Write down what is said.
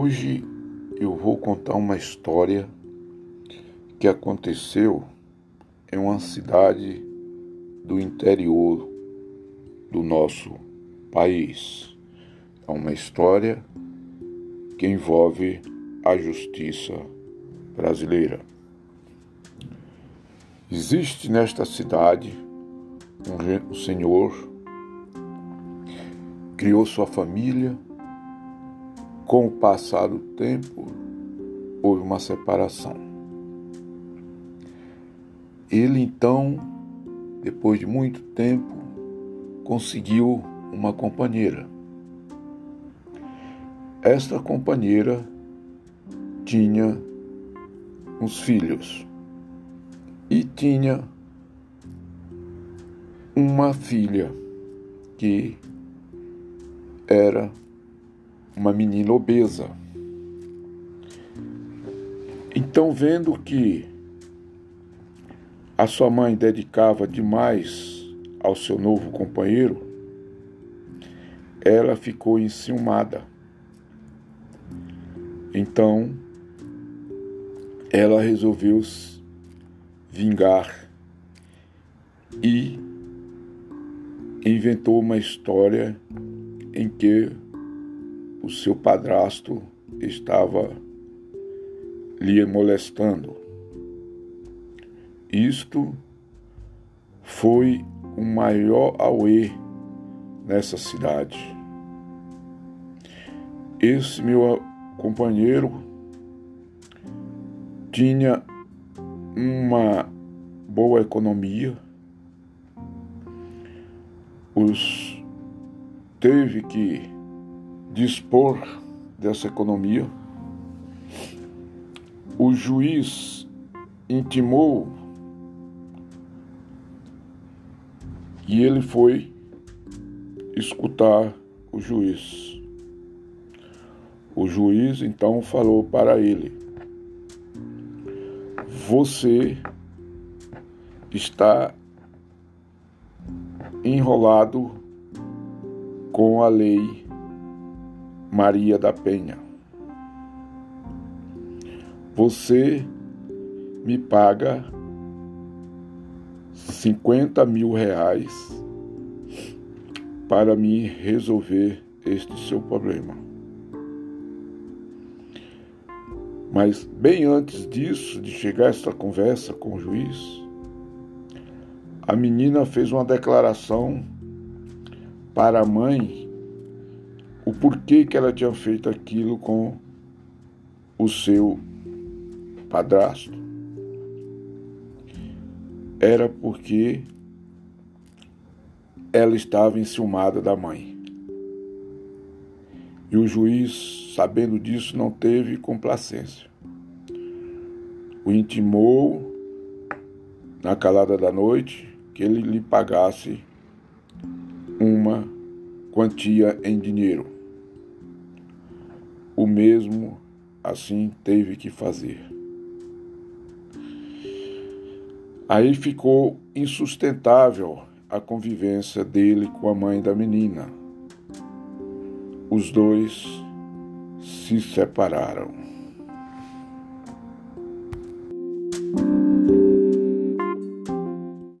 Hoje eu vou contar uma história que aconteceu em uma cidade do interior do nosso país. É uma história que envolve a justiça brasileira. Existe nesta cidade um senhor criou sua família com o passar do tempo, houve uma separação. Ele então, depois de muito tempo, conseguiu uma companheira. Esta companheira tinha uns filhos e tinha uma filha que era uma menina obesa. Então, vendo que a sua mãe dedicava demais ao seu novo companheiro, ela ficou enciumada. Então, ela resolveu vingar e inventou uma história em que o seu padrasto estava lhe molestando. Isto foi o maior auê nessa cidade. Esse meu companheiro tinha uma boa economia, os teve que dispor dessa economia. O juiz intimou e ele foi escutar o juiz. O juiz então falou para ele: Você está enrolado com a lei Maria da Penha. Você me paga 50 mil reais para me resolver este seu problema. Mas bem antes disso, de chegar esta conversa com o juiz, a menina fez uma declaração para a mãe o porquê que ela tinha feito aquilo com o seu padrasto. Era porque ela estava enciumada da mãe. E o juiz, sabendo disso, não teve complacência. O intimou, na calada da noite, que ele lhe pagasse uma quantia em dinheiro o mesmo assim teve que fazer. Aí ficou insustentável a convivência dele com a mãe da menina. Os dois se separaram.